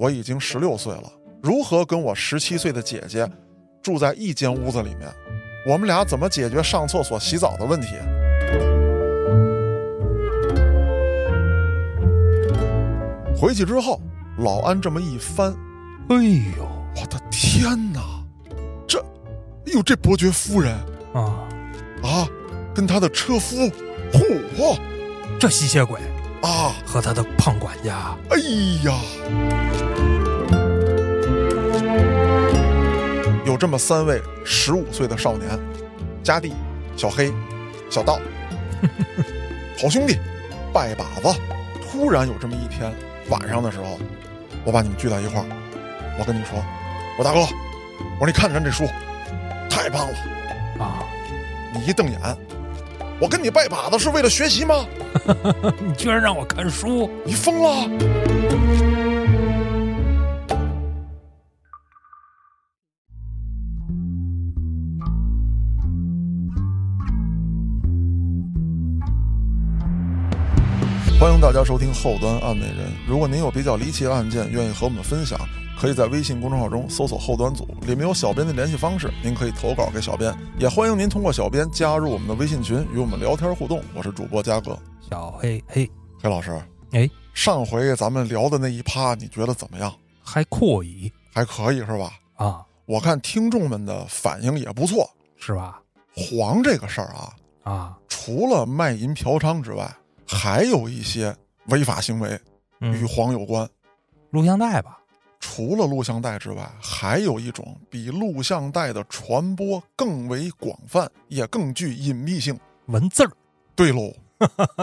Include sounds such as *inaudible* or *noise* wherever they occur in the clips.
我已经十六岁了，如何跟我十七岁的姐姐住在一间屋子里面？我们俩怎么解决上厕所、洗澡的问题？回去之后，老安这么一翻，哎呦我的天哪！这，哎呦，这伯爵夫人啊，啊，跟他的车夫，嚯这吸血鬼啊！和他的胖管家，哎呀，有这么三位十五岁的少年，家弟、小黑、小道，*laughs* 好兄弟，拜把子。突然有这么一天晚上的时候，我把你们聚在一块儿，我跟你说，我大哥，我说你看看这书，太棒了。啊，你一瞪眼，我跟你拜把子是为了学习吗？*laughs* 你居然让我看书，你疯了！大家收听后端案内人。如果您有比较离奇的案件，愿意和我们分享，可以在微信公众号中搜索“后端组”，里面有小编的联系方式，您可以投稿给小编。也欢迎您通过小编加入我们的微信群，与我们聊天互动。我是主播嘉哥，小黑黑，黑老师。哎，上回咱们聊的那一趴，你觉得怎么样？还可以还可以是吧？啊，我看听众们的反应也不错。是吧？黄这个事儿啊，啊，除了卖淫嫖娼之外，还有一些违法行为与嗯，黄有关。录像带吧，除了录像带之外，还有一种比录像带的传播更为广泛，也更具隐秘性。文字儿对喽，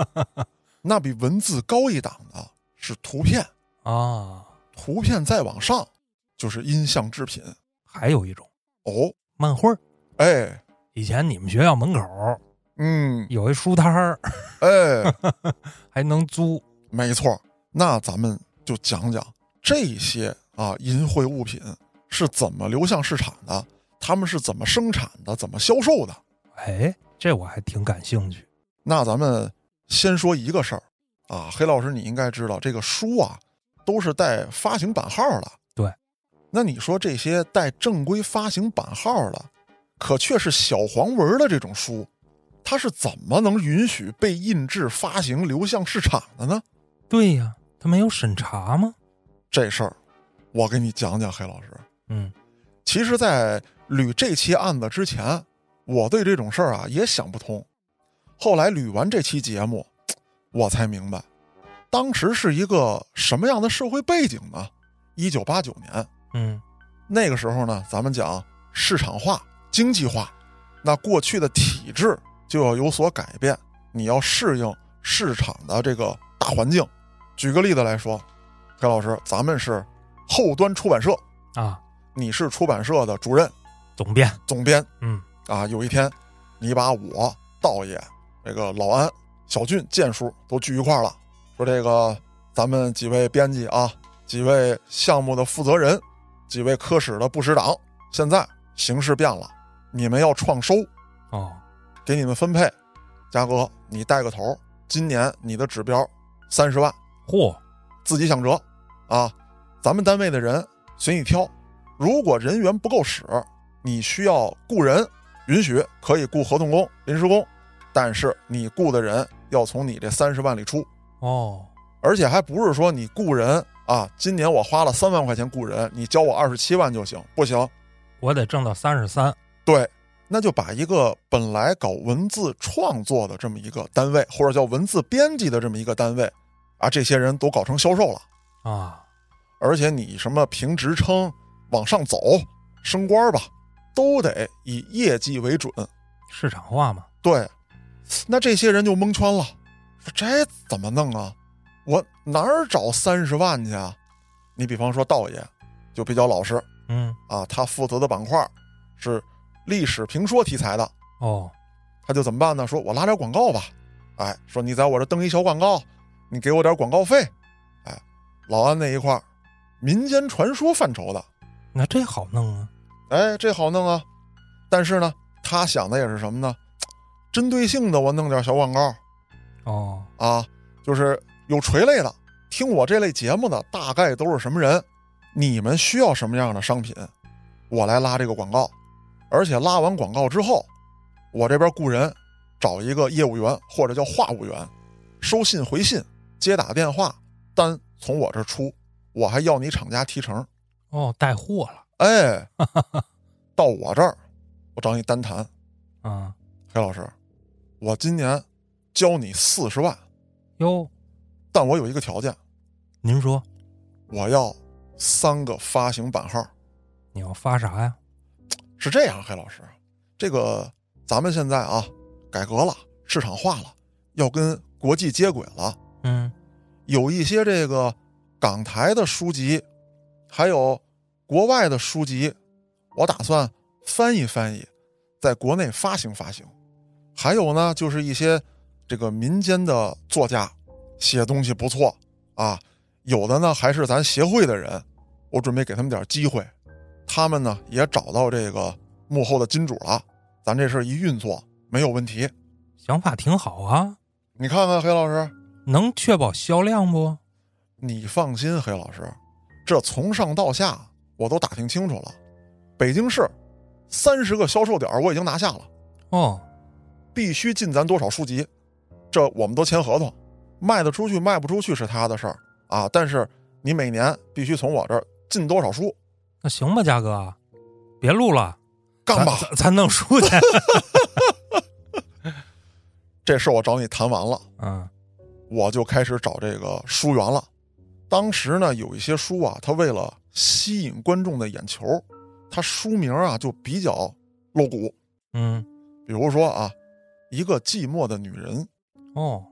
*laughs* 那比文字高一档的是图片，啊，图片再往上就是音像制品。还有一种哦，漫画儿。哎，以前你们学校门口嗯，有一书摊儿，*laughs* 哎，*laughs* 还能租没错。那咱们就讲讲这些啊淫秽物品是怎么流向市场的，他们是怎么生产的，怎么销售的。哎，这我还挺感兴趣。那咱们先说一个事儿啊，黑老师，你应该知道，这个书啊都是带发行版号的。对，那你说这些带正规发行版号的，可却是小黄文的这种书，它是怎么能允许被印制、发行、流向市场的呢？对呀，他没有审查吗？这事儿，我给你讲讲，黑老师。嗯，其实，在捋这期案子之前，我对这种事儿啊也想不通。后来捋完这期节目，我才明白，当时是一个什么样的社会背景呢？一九八九年嗯，那个时候呢，咱们讲市场化、经济化，那过去的体制就要有所改变，你要适应市场的这个大环境。举个例子来说，黑老师，咱们是后端出版社，啊，你是出版社的主任、总编，总编嗯，啊。有一天，你把我道爷、这个老安、小俊、建叔都聚一块儿了，说这个咱们几位编辑啊，几位项目的负责人，几位科室的部室长，现在形势变了，你们要创收，哦，给你们分配。嘉哥，你带个头，今年你的指标三十万，嚯，自己想辙啊。咱们单位的人随你挑，如果人员不够使，你需要雇人，允许可以雇合同工、临时工，但是你雇的人要从你这三十万里出，哦，而且还不是说你雇人啊，今年我花了三万块钱雇人，你交我二十七万就行，不行。我得挣到三十三，对，那就把一个本来搞文字创作的这么一个单位，或者叫文字编辑的这么一个单位，啊，这些人都搞成销售了。啊，而且你什么评职称、往上走、升官吧，都得以业绩为准。市场化嘛，对，那这些人就蒙圈了，说这怎么弄啊？我哪儿找三十万去啊？你比方说道爷，就比较老实嗯，啊，他负责的板块是历史评说题材的，哦，他就怎么办呢？说我拉点广告吧，哎，说你在我这登一小广告，你给我点广告费，哎，老安那一块儿民间传说范畴的，那这好弄啊，哎，这好弄啊。但是呢，他想的也是什么呢？针对性的，我弄点小广告。哦，啊，就是有垂类的，听我这类节目的大概都是什么人？你们需要什么样的商品，我来拉这个广告，而且拉完广告之后，我这边雇人找一个业务员或者叫话务员，收信回信、接打电话，单从我这儿出，我还要你厂家提成。哦，带货了。哎，到我这儿，我找你单谈，*laughs* 啊，黑老师，我今年教你四十万，哟，但我有一个条件，您说我要三个发行版号。你要发啥呀？是这样，黑老师，这个咱们现在啊改革了，市场化了，要跟国际接轨了，嗯，有一些这个港台的书籍，还有国外的书籍，我打算翻译翻译，在国内发行发行。还有呢，就是一些这个民间的作家写东西不错啊，有的呢还是咱协会的人，我准备给他们点机会，他们呢也找到这个幕后的金主了，咱这事儿一运作没有问题。想法挺好啊，你看看黑老师，能确保销量不？你放心，黑老师，这从上到下我都打听清楚了。北京市三十个销售点我已经拿下了，哦，必须进咱多少书籍，这我们都签合同，卖得出去卖不出去是他的事儿啊。但是你每年必须从我这儿进多少书，那行吧，嘉哥，别录了，干吧。咱弄书去。*laughs* 这事我找你谈完了，嗯我就开始找这个书源了。当时呢，有一些书啊，它为了吸引观众的眼球，它书名啊就比较露骨。嗯，比如说啊，一个寂寞的女人，哦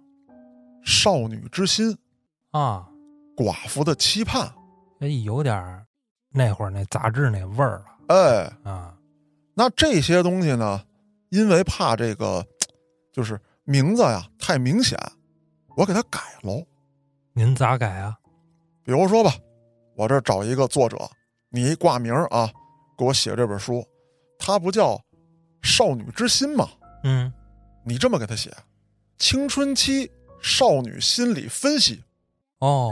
少女之心，啊，寡妇的期盼。哎，有点儿那会儿那杂志那味儿了哎，啊。那这些东西呢，因为怕这个，*tsk* 就是名字呀太明显，我给它改喽。您咋改啊？比如说吧，我这儿找一个作者，你一挂名啊，给我写这本书，它不叫《少女之心》吗？嗯，你这么给他写，青春期少女心理分析。哦，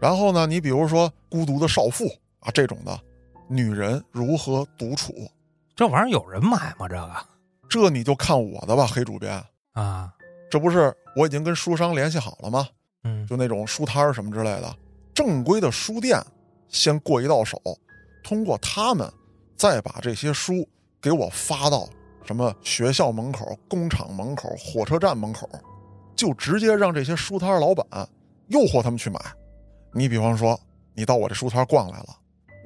然后呢，你比如说孤独的少妇啊这种的，女人如何独处，这玩意儿有人买吗？这个这你就看我的吧，黑主编。啊，这不是我已经跟书商联系好了吗？嗯，就那种书摊儿什么之类的，正规的书店先过一道手，通过他们再把这些书给我发到什么学校门口、工厂门口、火车站门口，就直接让这些书摊儿老板诱惑他们去买。你比方说，你到我这书摊儿逛来了，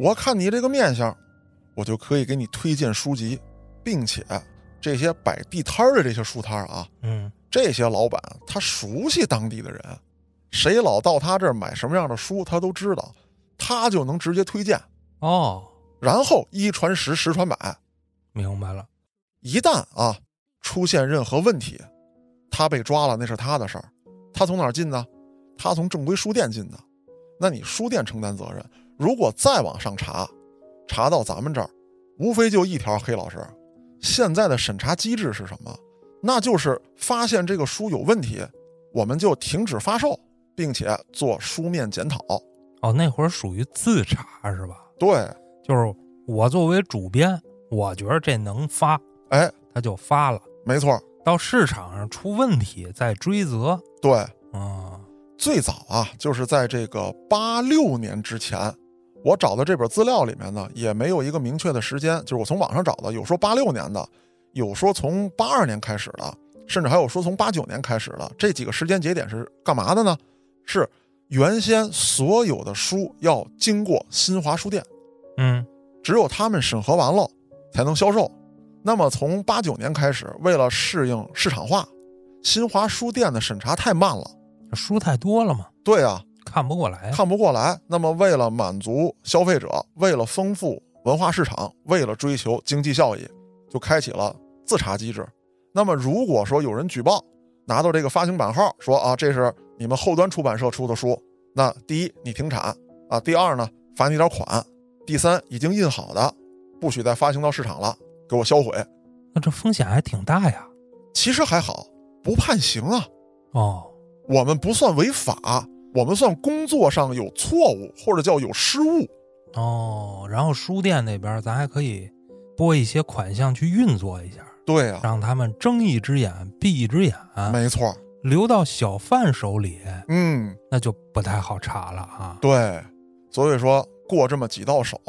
我看你这个面相，我就可以给你推荐书籍，并且这些摆地摊儿的这些书摊儿啊，嗯，这些老板他熟悉当地的人，谁老到他这儿买什么样的书，他都知道，他就能直接推荐，哦，然后一传十，十传百。明白了。一旦啊出现任何问题，他被抓了那是他的事儿，他从哪儿进呢？他从正规书店进的，那你书店承担责任。如果再往上查，查到咱们这儿，无非就一条，黑老师，现在的审查机制是什么？那就是发现这个书有问题，我们就停止发售，并且做书面检讨。哦，那会儿属于自查是吧？对，就是我作为主编，我觉得这能发，哎，他就发了。没错，到市场上出问题再追责。对，啊，最早啊，就是在这个八六年之前，我找的这本资料里面呢，也没有一个明确的时间，就是我从网上找的，有说八六年的，有说从八二年开始的，甚至还有说从八九年开始的。这几个时间节点是干嘛的呢？是原先所有的书要经过新华书店，嗯，只有他们审核完了才能销售。那么从八九年开始，为了适应市场化，新华书店的审查太慢了。书太多了嘛，对啊，看不过来。看不过来。那么，为了满足消费者，为了丰富文化市场，为了追求经济效益，就开启了自查机制。那么，如果说有人举报，拿到这个发行版号，说啊，这是你们后端出版社出的书，那第一你停产啊，第二呢罚你点款，第三已经印好的不许再发行到市场了，给我销毁。那这风险还挺大呀。其实还好，不判刑啊，哦，我们不算违法，我们算工作上有错误或者叫有失误。哦，然后书店那边咱还可以拨一些款项去运作一下，对呀、让他们睁一只眼闭一只眼，没错，留到小贩手里，嗯，那就不太好查了啊。对，所以说过这么几道手，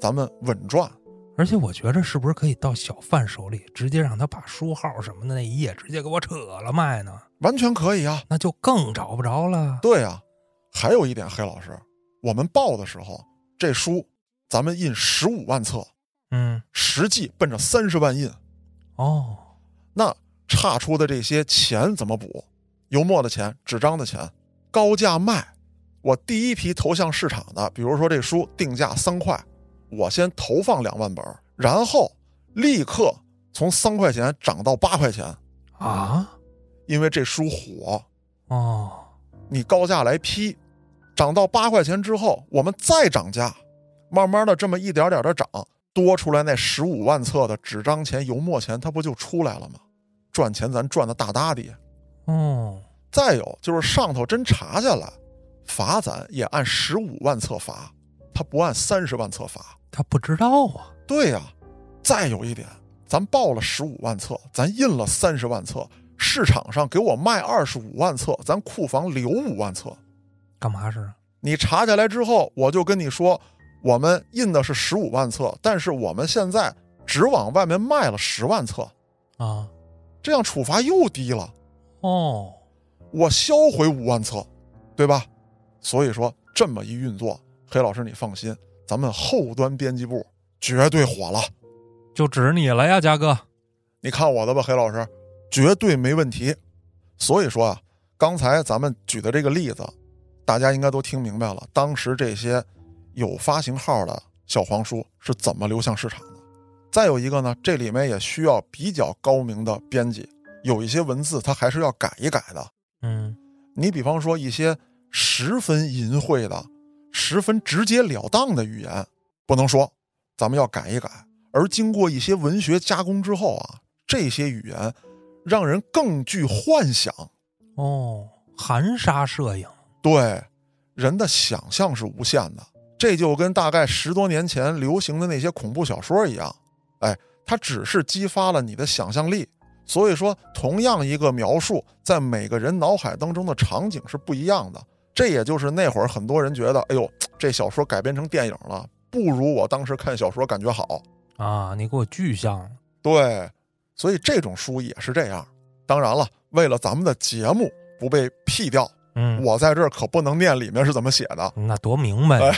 咱们稳赚。而且我觉着是不是可以到小贩手里，直接让他把书号什么的那一页直接给我扯了卖呢？完全可以啊，那就更找不着了。对呀、还有一点，黑老师，我们报的时候，这书咱们印十五万册，嗯，实际奔着三十万印，哦，那差出的这些钱怎么补？油墨的钱、纸张的钱，高价卖。我第一批投向市场的，比如说这书定价三块，我先投放两万本，然后立刻从三块钱涨到八块钱，啊，因为这书火，哦，你高价来批，涨到八块钱之后，我们再涨价，慢慢的这么一点点的涨，多出来那十五万册的纸张钱、油墨钱，它不就出来了吗？赚钱咱赚的大大的。哦，再有就是上头真查下来，罚咱也按十五万册罚，他不按三十万册罚。他不知道啊。对呀、再有一点，咱报了十五万册，咱印了三十万册，市场上给我卖二十五万册，咱库房留五万册。干嘛是？你查下来之后，我就跟你说，我们印的是十五万册，但是我们现在只往外面卖了十万册，啊，这样处罚又低了，哦，我销毁五万册，对吧？所以说这么一运作，黑老师你放心，咱们后端编辑部绝对火了。就指你了呀，嘉哥。你看我的吧，黑老师，绝对没问题。所以说啊，刚才咱们举的这个例子，大家应该都听明白了，当时这些有发行号的小黄书是怎么流向市场的。再有一个呢，这里面也需要比较高明的编辑，有一些文字它还是要改一改的。嗯，你比方说一些十分淫秽的、十分直截了当的语言，不能说，咱们要改一改。而经过一些文学加工之后啊，这些语言让人更具幻想，哦，含沙射影。对人的想象是无限的。这就跟大概十多年前流行的那些恐怖小说一样，哎，它只是激发了你的想象力。所以说，同样一个描述，在每个人脑海当中的场景是不一样的。这也就是那会儿很多人觉得，哎呦，这小说改编成电影了，不如我当时看小说感觉好。啊，你给我具象了。对，所以这种书也是这样。当然了，为了咱们的节目不被 P 掉，嗯，我在这儿可不能念里面是怎么写的。那多明白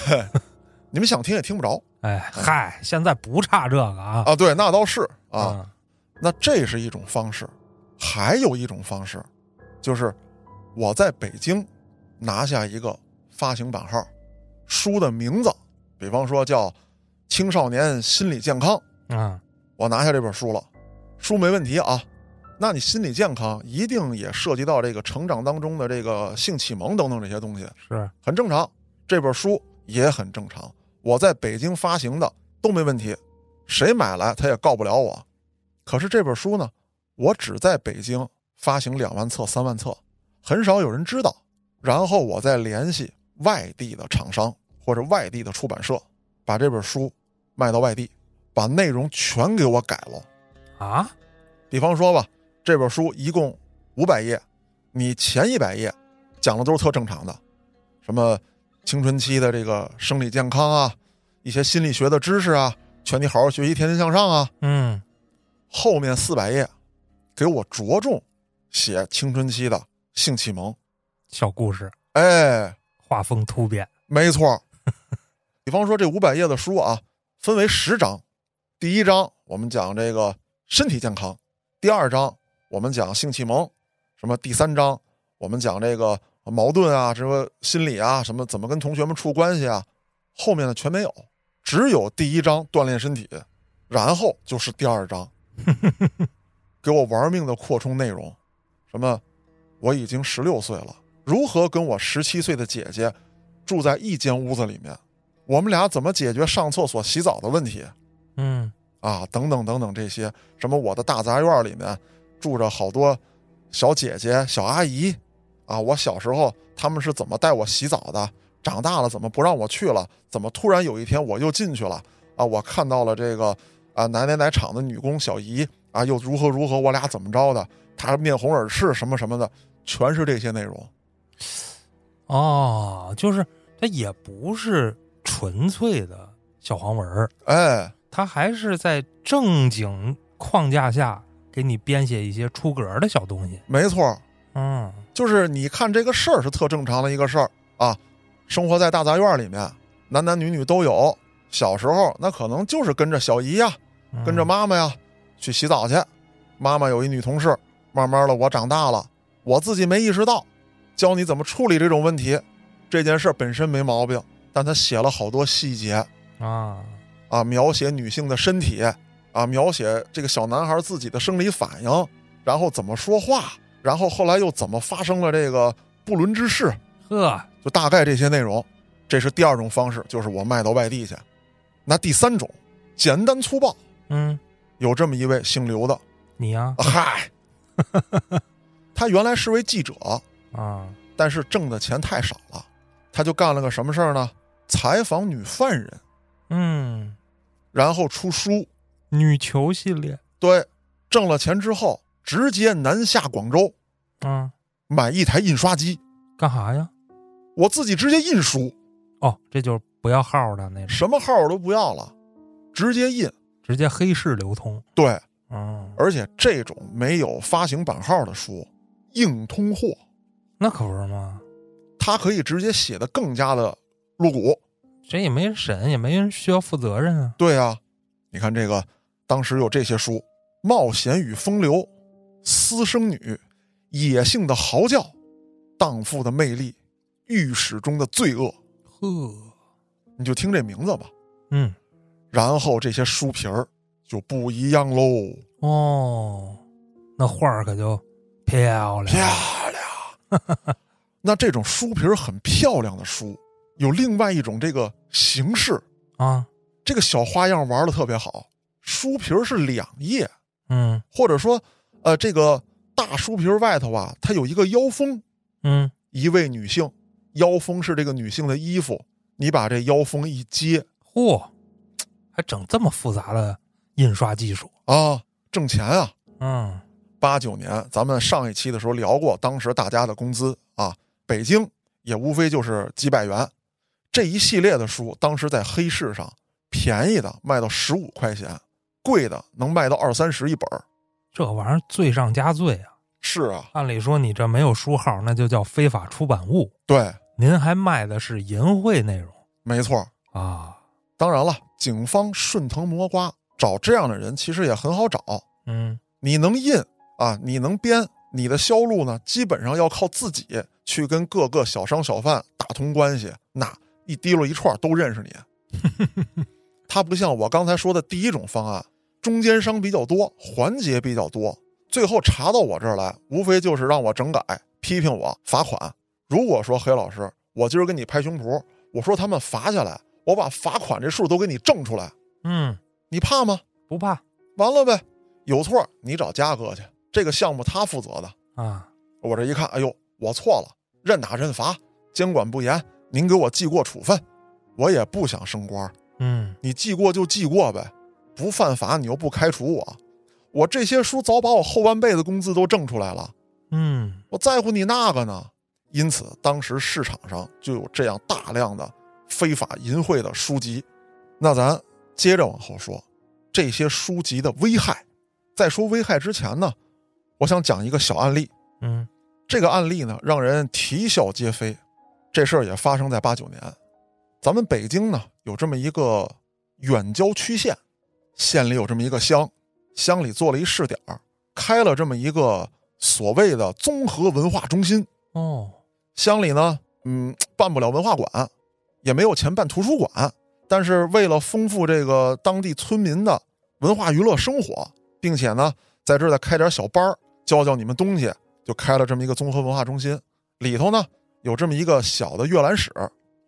你们想听也听不着哎，嗨，现在不差这个啊。啊。对，那倒是啊。啊，那这是一种方式，还有一种方式，就是我在北京拿下一个发行版号，书的名字，比方说叫《青少年心理健康》，啊，我拿下这本书了，书没问题啊。那你心理健康一定也涉及到这个成长当中的这个性启蒙等等这些东西，是。很正常。这本书也很正常，我在北京发行的都没问题，谁买来他也告不了我。可是这本书呢，我只在北京发行两万册、三万册，很少有人知道。然后我再联系外地的厂商或者外地的出版社，把这本书卖到外地，把内容全给我改了。啊，比方说吧，这本书一共五百页，你前一百页讲的都是特正常的，什么青春期的这个生理健康啊，一些心理学的知识啊，劝你好好学习，天天向上啊。嗯，后面四百页，给我着重写青春期的性启蒙。小故事，哎，画风突变。没错。比方说这五百页的书啊，分为十章，第一章我们讲这个身体健康，第二章我们讲性启蒙，什么第三章我们讲这个矛盾啊，什么心理啊，什么怎么跟同学们处关系啊，后面的全没有，只有第一章锻炼身体，然后就是第二章，*laughs* 给我玩命的扩充内容，什么我已经十六岁了，如何跟我十七岁的姐姐住在一间屋子里面，我们俩怎么解决上厕所、洗澡的问题嗯，啊？等等等等这些，什么我的大杂院里面住着好多小姐姐、小阿姨啊，我小时候他们是怎么带我洗澡的？长大了怎么不让我去了？怎么突然有一天我又进去了？啊，我看到了这个啊哪哪哪厂的女工小姨啊，又如何如何，我俩怎么着的？她面红耳赤什么什么的，全是这些内容。哦，就是它也不是纯粹的小黄文儿，哎，它还是在正经框架下给你编写一些出格的小东西。没错，嗯就是你看这个事儿是特正常的一个事儿啊，生活在大杂院里面，男男女女都有。小时候那可能就是跟着小姨呀，嗯跟着妈妈呀去洗澡去。妈妈有一女同事，慢慢的我长大了，我自己没意识到，教你怎么处理这种问题。这件事儿本身没毛病，但他写了好多细节啊，啊，描写女性的身体啊，描写这个小男孩自己的生理反应，然后怎么说话，然后后来又怎么发生了这个不伦之事，呵，就大概这些内容。这是第二种方式，就是我卖到外地去。那第三种，简单粗暴，嗯，有这么一位姓刘的，你呀、啊嗨，*laughs* 他原来是位记者，啊，但是挣的钱太少了，他就干了个什么事儿呢？采访女犯人，嗯，然后出书。女球系列，对，挣了钱之后，直接南下广州嗯，买一台印刷机，干啥呀？我自己直接印书，哦，这就是不要号的那种，什么号我都不要了，直接印。直接黑市流通。对，嗯，而且这种没有发行版号的书，硬通货，那可不是吗？他可以直接写的更加的露骨。这也没人审，也没人需要负责任啊。对啊，你看这个，当时有这些书：《冒险与风流》《私生女》《野性的嚎叫》《荡妇的魅力》《御史中的罪恶》，呵，你就听这名字吧。嗯，然后这些书皮儿就不一样喽，哦，那画儿可就漂亮。漂亮。*laughs* 那这种书皮儿很漂亮的书，有另外一种这个形式，啊，这个小花样玩的特别好。书皮儿是两页，嗯或者说，呃，这个大书皮儿外头啊，它有一个腰封，嗯，一位女性，腰封是这个女性的衣服，你把这腰封一揭嚯，还整这么复杂的印刷技术。啊，挣钱啊。嗯八九年，咱们上一期的时候聊过，当时大家的工资啊，北京也无非就是几百元。这一系列的书，当时在黑市上，便宜的卖到十五块钱，贵的能卖到二三十一本儿。这玩意儿罪上加罪啊！是啊，按理说你这没有书号，那就叫非法出版物。对，您还卖的是淫秽内容没错。啊？当然了，警方顺藤摸瓜，找这样的人其实也很好找。嗯你能印啊，你能编，你的销路呢，基本上要靠自己去跟各个小商小贩打通关系，那一滴溜一串都认识你。*laughs* 他不像我刚才说的第一种方案，中间商比较多，环节比较多，最后查到我这儿来，无非就是让我整改、批评我、罚款。如果说黑老师，我今儿给你拍胸脯，我说他们罚下来，我把罚款这数都给你挣出来，嗯，你怕吗？不怕完了呗，有错你找嘉哥去，这个项目他负责的。啊？我这一看，哎呦，我错了，认打认罚，监管不严，您给我记过处分，我也不想升官，嗯你记过就记过呗，不犯法你又不开除我，我这些书早把我后半辈子工资都挣出来了，嗯我在乎你那个呢？因此，当时市场上就有这样大量的非法淫秽的书籍。那咱接着往后说，这些书籍的危害。在说危害之前呢，我想讲一个小案例。嗯这个案例呢，让人啼笑皆非。这事儿也发生在八九年。咱们北京呢，有这么一个远郊区县，县里有这么一个乡，乡里做了一试点儿，开了这么一个所谓的综合文化中心。哦乡里呢，嗯，办不了文化馆，也没有钱办图书馆，但是为了丰富这个当地村民的文化娱乐生活，并且呢，在这儿再开点小班儿教教你们东西，就开了这么一个综合文化中心。里头呢，有这么一个小的阅览室，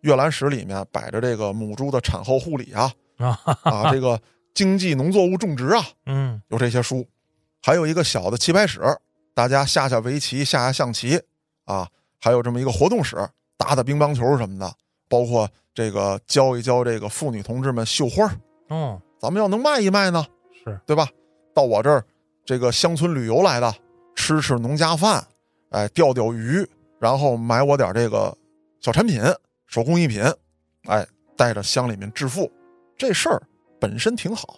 阅览室里面摆着这个母猪的产后护理啊，啊这个经济农作物种植啊，嗯。有这些书，还有一个小的棋牌室，大家下下围棋、下下象棋啊，还有这么一个活动室，打打乒乓球什么的。包括这个教一教这个妇女同志们绣花儿。哦，咱们要能卖一卖呢，是。对吧？到我这儿这个乡村旅游来的，吃吃农家饭，哎，钓钓鱼，然后买我点这个小产品、手工艺品，哎，带着乡里面致富，这事儿本身挺好。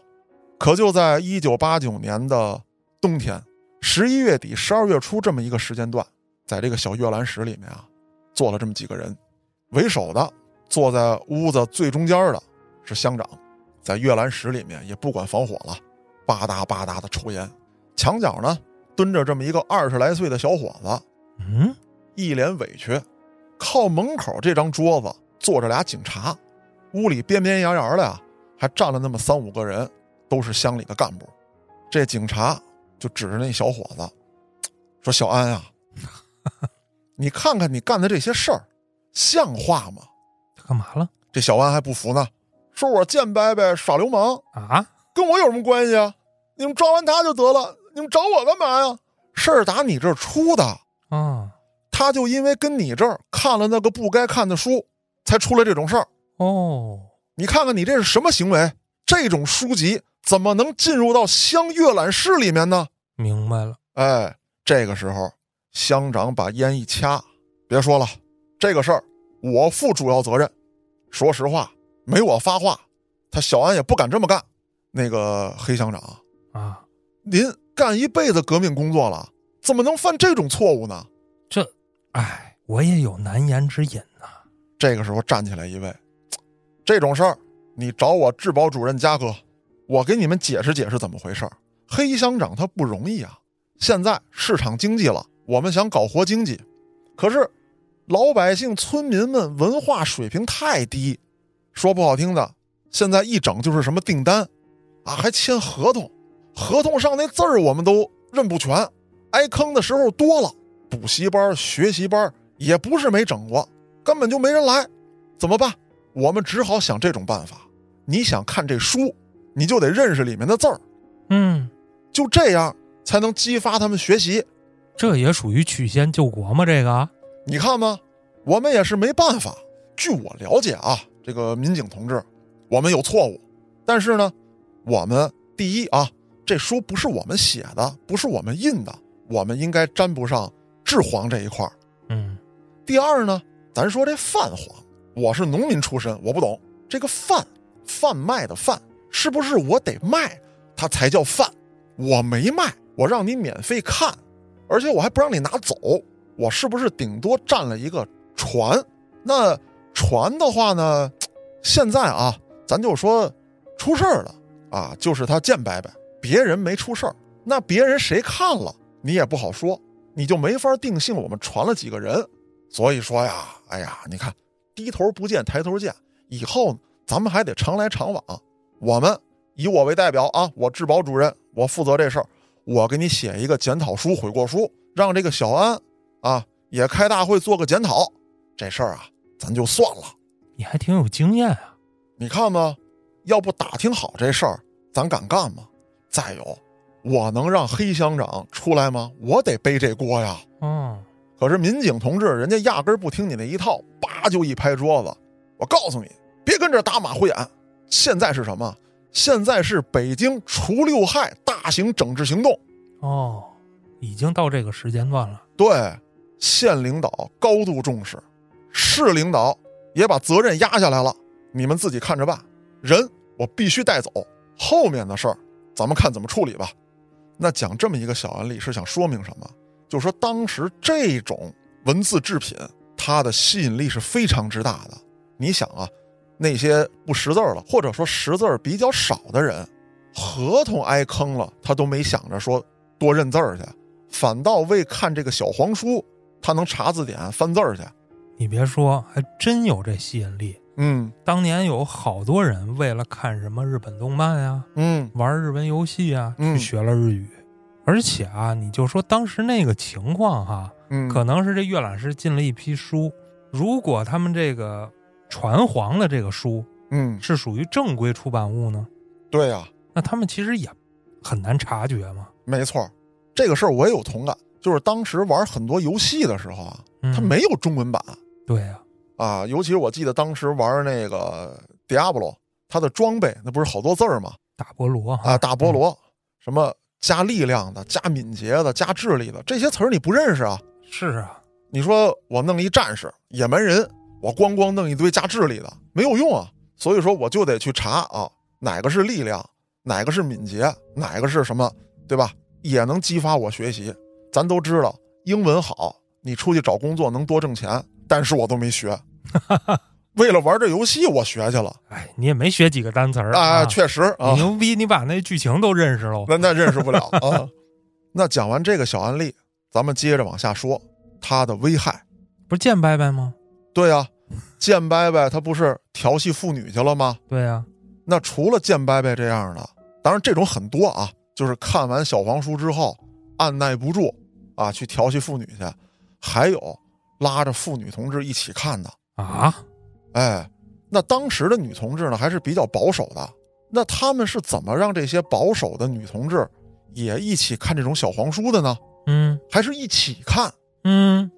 可就在一九八九年的冬天，十一月底、十二月初这么一个时间段，在这个小阅览室里面啊，坐了这么几个人，为首的坐在屋子最中间的是乡长，在阅览室里面也不管防火了，吧嗒吧嗒的抽烟。墙角呢蹲着这么一个二十来岁的小伙子，嗯，一脸委屈。靠门口这张桌子坐着俩警察，屋里边边沿沿的呀，还站了那么三五个人，都是乡里的干部。这警察就指着那小伙子说：“小安啊，你看看你干的这些事儿，像话吗他干嘛了？”这小安还不服呢，说：“我贱伯伯耍流氓，啊？跟我有什么关系啊？你们抓完他就得了，你们找我干嘛呀？事儿打你这儿出的。”啊，他就因为跟你这儿看了那个不该看的书，才出了这种事儿。哦，你看看你这是什么行为？这种书籍怎么能进入到乡阅览室里面呢？明白了。哎，这个时候乡长把烟一掐，别说了，这个事儿我负主要责任。说实话，没我发话，他小安也不敢这么干。那个黑乡长，啊，您干一辈子革命工作了，怎么能犯这种错误呢？这，哎，我也有难言之隐呐、这个时候站起来一位，这种事儿你找我治保主任嘉哥，我给你们解释解释怎么回事儿。黑乡长他不容易啊，现在市场经济了，我们想搞活经济，可是老百姓村民们文化水平太低，说不好听的，现在一整就是什么订单，啊还签合同，合同上那字儿我们都认不全，挨坑的时候多了，补习班、学习班也不是没整过，根本就没人来，怎么办？我们只好想这种办法。你想看这书，你就得认识里面的字儿，嗯，就这样才能激发他们学习。这也属于曲线救国吗？这个你看吧？我们也是没办法。据我了解啊，这个民警同志，我们有错误，但是呢，我们第一啊，这书不是我们写的，不是我们印的，我们应该沾不上治黄这一块儿。嗯，第二呢，咱说这泛黄，我是农民出身，我不懂这个贩贩卖的贩，是不是我得卖它才叫贩？我没卖，我让你免费看，而且我还不让你拿走，我是不是顶多占了一个船？那船的话呢，现在啊，咱就说出事儿了啊，就是他贱伯伯，别人没出事儿，那别人谁看了你也不好说，你就没法定性我们传了几个人。所以说呀，哎呀，你看低头不见抬头见，以后咱们还得常来常往。我们以我为代表啊，我质保主任，我负责这事儿，我给你写一个检讨书、悔过书，让这个小安啊也开大会做个检讨。这事儿啊，咱就算了。你还挺有经验啊。你看吧，要不打听好这事儿，咱敢干吗？再有，我能让黑乡长出来吗？我得背这锅呀。哦，可是民警同志，人家压根儿不听你那一套，叭就一拍桌子。我告诉你，别跟这儿打马虎眼。现在是什么？现在是北京除六害大型整治行动。哦，已经到这个时间段了。对，县领导高度重视，市领导也把责任压下来了。你们自己看着办。人我必须带走，后面的事儿咱们看怎么处理吧。那讲这么一个小案例是想说明什么？就是说当时这种文字制品，它的吸引力是非常之大的。你想啊，那些不识字儿了，或者说识字儿比较少的人，合同挨坑了，他都没想着说多认字儿去，反倒为看这个小黄书，他能查字典、翻字儿去。你别说，还真有这吸引力。嗯当年有好多人为了看什么日本动漫呀、嗯玩日文游戏啊，嗯去学了日语。而且啊，你就说当时那个情况哈，嗯，可能是这阅览室进了一批书，如果他们这个传黄的这个书嗯，是属于正规出版物呢，对呀、那他们其实也很难察觉嘛。没错，这个事儿我也有同感。就是当时玩很多游戏的时候啊，嗯、它没有中文版对呀、啊，尤其是我记得当时玩那个 Diablo，它的装备那不是好多字儿吗？大菠萝啊，大菠萝，什么加力量的、加敏捷的、加智力的，这些词儿你不认识啊？是啊，你说我弄一战士野蛮人，我咣咣弄一堆加智力的，没有用啊。所以说我就得去查啊，哪个是力量，哪个是敏捷，哪个是什么，对吧？也能激发我学习。咱都知道英文好，你出去找工作能多挣钱，但是我都没学。*laughs* 为了玩这游戏，我学去了。哎，你也没学几个单词儿啊，确实啊，牛逼！你把那剧情都认识了，那那认识不了啊。*laughs* 那讲完这个小案例，咱们接着往下说它的危害。不是见伯伯吗？对呀，见伯伯他不是调戏妇女去了吗？对呀。那除了见伯伯这样的，当然这种很多啊，就是看完小黄书之后按耐不住啊，去调戏妇女去，还有拉着妇女同志一起看的啊。哎，那当时的女同志呢，还是比较保守的。那他们是怎么让这些保守的女同志也一起看这种小黄书的呢？嗯，还是一起看？嗯，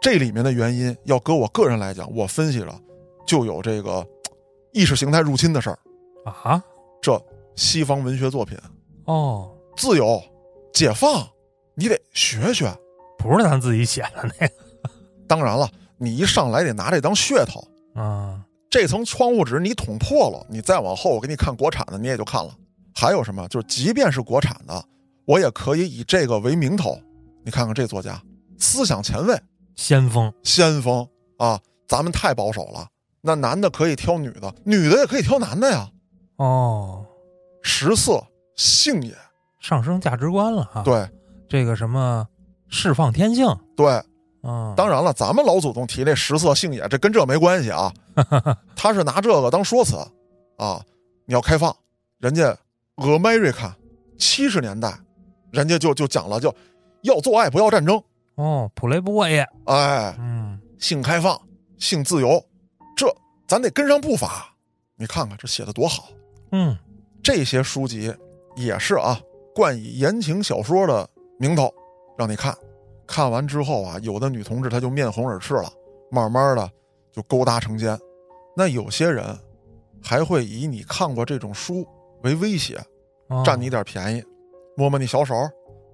这里面的原因，要搁我个人来讲，我分析了，就有这个意识形态入侵的事儿啊。这西方文学作品哦，自由、解放，你得学学，不是咱自己写的那个。当然了，你一上来得拿这当噱头。啊，这层窗户纸你捅破了，你再往后我给你看国产的，你也就看了。还有什么？就是即便是国产的，我也可以以这个为名头。你看看这作家，思想前卫，先锋，先锋啊！咱们太保守了。那男的可以挑女的，女的也可以挑男的呀。哦，食色性也，上升价值观了哈。对，这个什么释放天性，对。嗯，当然了，咱们老祖宗提那食色性也，这跟这没关系啊。*laughs* 他是拿这个当说辞啊。你要开放，人家 America 七十年代，人家就就讲了，叫要做爱不要战争。哦，普雷波耶，哎，嗯，性开放，性自由，这咱得跟上步伐。你看看这写的多好。嗯，这些书籍也是啊，冠以言情小说的名头，让你看。看完之后啊，有的女同志她就面红耳赤了，慢慢的就勾搭成奸。那有些人还会以你看过这种书为威胁，占你点便宜，摸摸你小手，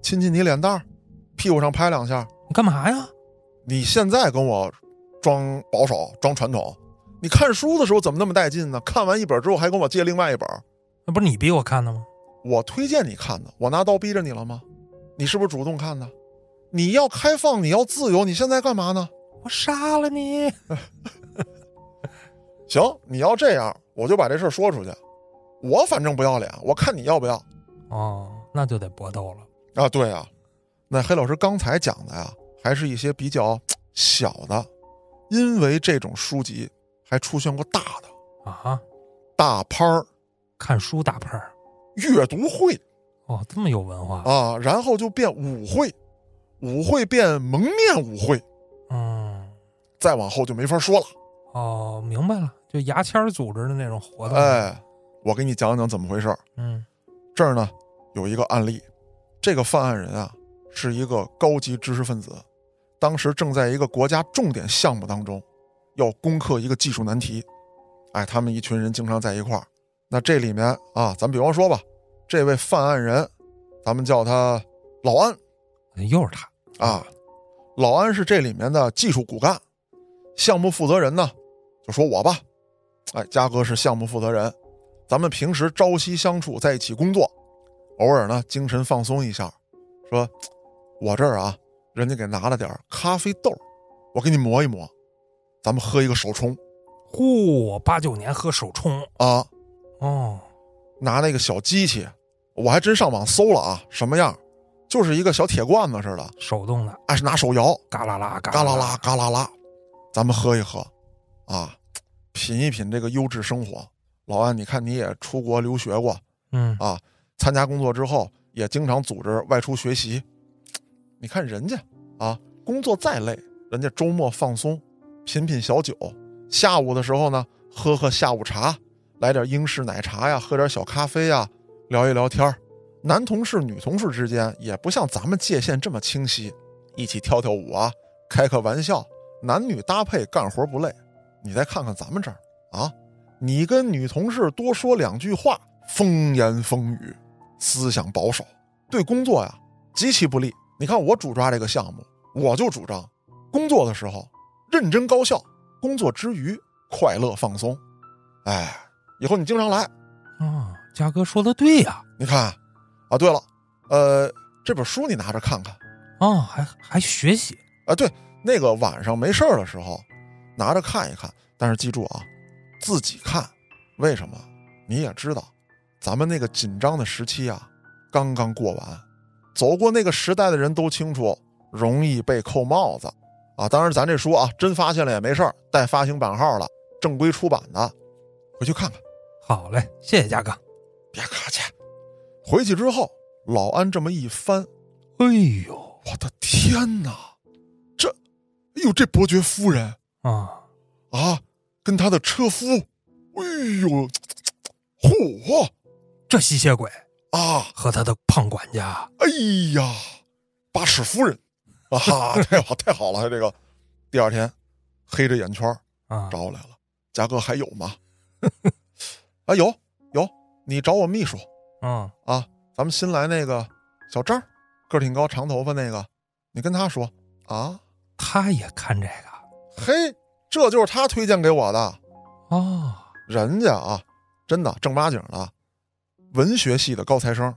亲亲你脸蛋屁股上拍两下。你干嘛呀？你现在跟我装保守、装传统？你看书的时候怎么那么带劲呢？看完一本之后还跟我借另外一本？那不是你逼我看的吗？我推荐你看的，我拿刀逼着你了吗？你是不是主动看的？你要开放，你要自由，你现在干嘛呢？我杀了你！*laughs* 行，你要这样，我就把这事说出去。我反正不要脸，我看你要不要。哦，那就得搏斗了啊！对啊，那黑老师刚才讲的呀，还是一些比较小的，因为这种书籍还出现过大的啊，大拍儿，看书大拍儿，阅读会。哦，这么有文化啊！然后就变舞会。舞会变蒙面舞会，嗯，再往后就没法说了。哦，明白了，就牙签组织的那种活动。哎，我给你讲讲怎么回事。嗯，这儿呢有一个案例，这个犯案人啊是一个高级知识分子，当时正在一个国家重点项目当中，要攻克一个技术难题。哎，他们一群人经常在一块儿。那这里面啊，咱比方说吧，这位犯案人，咱们叫他老安，又是他。啊，老安是这里面的技术骨干，项目负责人呢，就说我吧，哎，嘉哥是项目负责人，咱们平时朝夕相处在一起工作，偶尔呢精神放松一下，说，我这儿啊，人家给拿了点咖啡豆，我给你磨一磨，咱们喝一个手冲。嚯，八九年喝手冲啊，哦，拿那个小机器，我还真上网搜了啊，什么样？就是一个小铁罐子似的，手动的，啊是拿手摇，嘎啦啦，嘎啦啦，嘎啦啦，咱们喝一喝，啊，品一品这个优质生活。老安，你看你也出国留学过，嗯啊，参加工作之后也经常组织外出学习。你看人家啊，工作再累，人家周末放松，品品小酒，下午的时候呢，喝喝下午茶，来点英式奶茶呀，喝点小咖啡呀，聊一聊天儿。男同事、女同事之间也不像咱们界限这么清晰，一起跳跳舞啊，开个玩笑，男女搭配干活不累。你再看看咱们这儿啊，你跟女同事多说两句话，风言风语，思想保守，对工作呀极其不利。你看我主抓这个项目，我就主张工作的时候认真高效，工作之余快乐放松。哎，以后你经常来。啊，嘉哥说的对呀。你看，啊，对了，呃，这本书你拿着看看。哦，还还学习啊？对，那个晚上没事儿的时候，拿着看一看。但是记住啊，自己看。为什么？你也知道，咱们那个紧张的时期啊，刚刚过完。走过那个时代的人都清楚，容易被扣帽子啊。当然，咱这书啊，真发现了也没事儿，带发行版号了，正规出版的，回去看看。好嘞，谢谢嘉哥。别客气。回去之后，老安这么一翻，哎呦，我的天哪！这，哎呦，这伯爵夫人。啊。啊，跟他的车夫，哎呦，嚯，这吸血鬼啊，和他的胖管家，哎呀，巴士夫人。啊哈，*laughs* 太好太好了！这个。第二天黑着眼圈啊。找我来了，嘉哥还有吗？*laughs* 啊，有有，你找我秘书。嗯。啊，咱们新来那个小张，个儿挺高，长头发那个，你跟他说啊，他也看这个，嘿，这就是他推荐给我的哦，人家啊，真的正八经的文学系的高材生，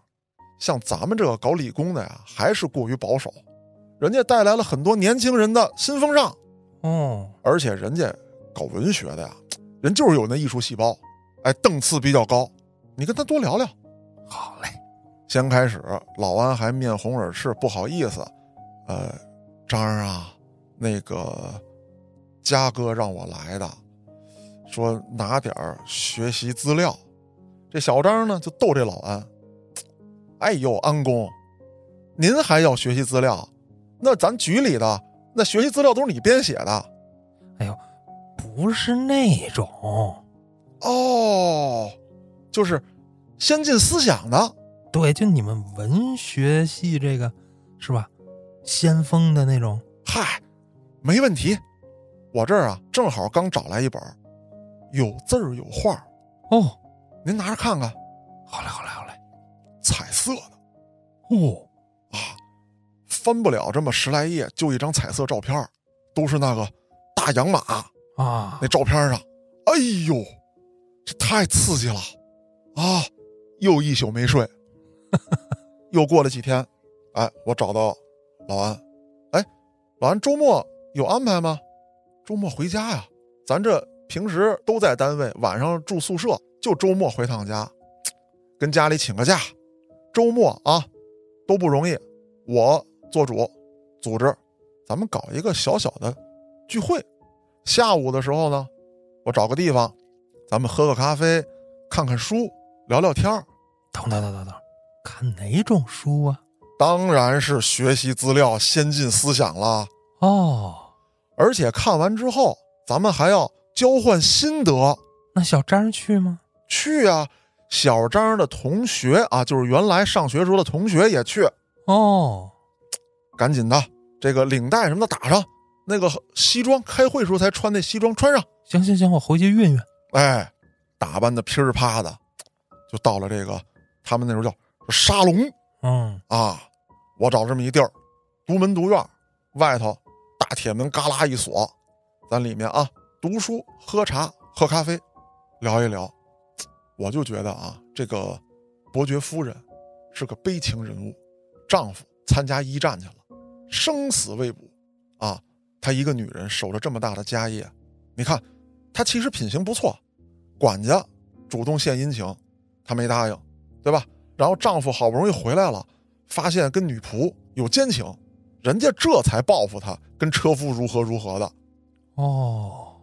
像咱们这个搞理工的呀，还是过于保守，人家带来了很多年轻人的新风尚，哦，而且人家搞文学的呀，人就是有那艺术细胞，哎，档次比较高，你跟他多聊聊。好嘞，先开始，老安还面红耳赤，不好意思，呃，张儿啊，那个嘉哥让我来的，说拿点儿学习资料。这小张呢就逗这老安，哎呦，安公，您还要学习资料？那咱局里的那学习资料都是你编写的？哎呦，不是那种哦，就是。先进思想的，对，就你们文学系这个，是吧？先锋的那种。嗨，没问题。我这儿啊，正好刚找来一本，有字儿有画哦，您拿着看看。好嘞，好嘞，好嘞。彩色的。哦，啊，翻不了这么十来页，就一张彩色照片，都是那个大洋马啊。那照片上，哎呦，这太刺激了啊！又一宿没睡，*laughs* 又过了几天，哎，我找到老安，哎，老安周末有安排吗？周末回家呀？咱这平时都在单位，晚上住宿舍，就周末回趟家，跟家里请个假。周末啊，都不容易，我做主组织，咱们搞一个小小的聚会。下午的时候呢，我找个地方，咱们喝个咖啡，看看书。聊聊天儿，等等等等等，看哪种书啊？当然是学习资料、先进思想了。哦，而且看完之后，咱们还要交换心得。那小张去吗？去啊！小张的同学啊，就是原来上学时候的同学也去。哦，赶紧的，这个领带什么的打上，那个西装，开会时候才穿那西装穿上。行行行，我回去熨熨。哎，打扮的噼里啪的。就到了这个，他们那时候叫沙龙，嗯啊，我找这么一地儿，独门独院，外头大铁门嘎啦一锁，咱里面啊读书、喝茶、喝咖啡，聊一聊。我就觉得啊，这个伯爵夫人是个悲情人物，丈夫参加一战去了，生死未卜，啊，她一个女人守着这么大的家业，你看，她其实品行不错，管家主动献殷勤。她没答应，对吧？然后丈夫好不容易回来了，发现跟女仆有奸情，人家这才报复她，跟车夫如何如何的。哦，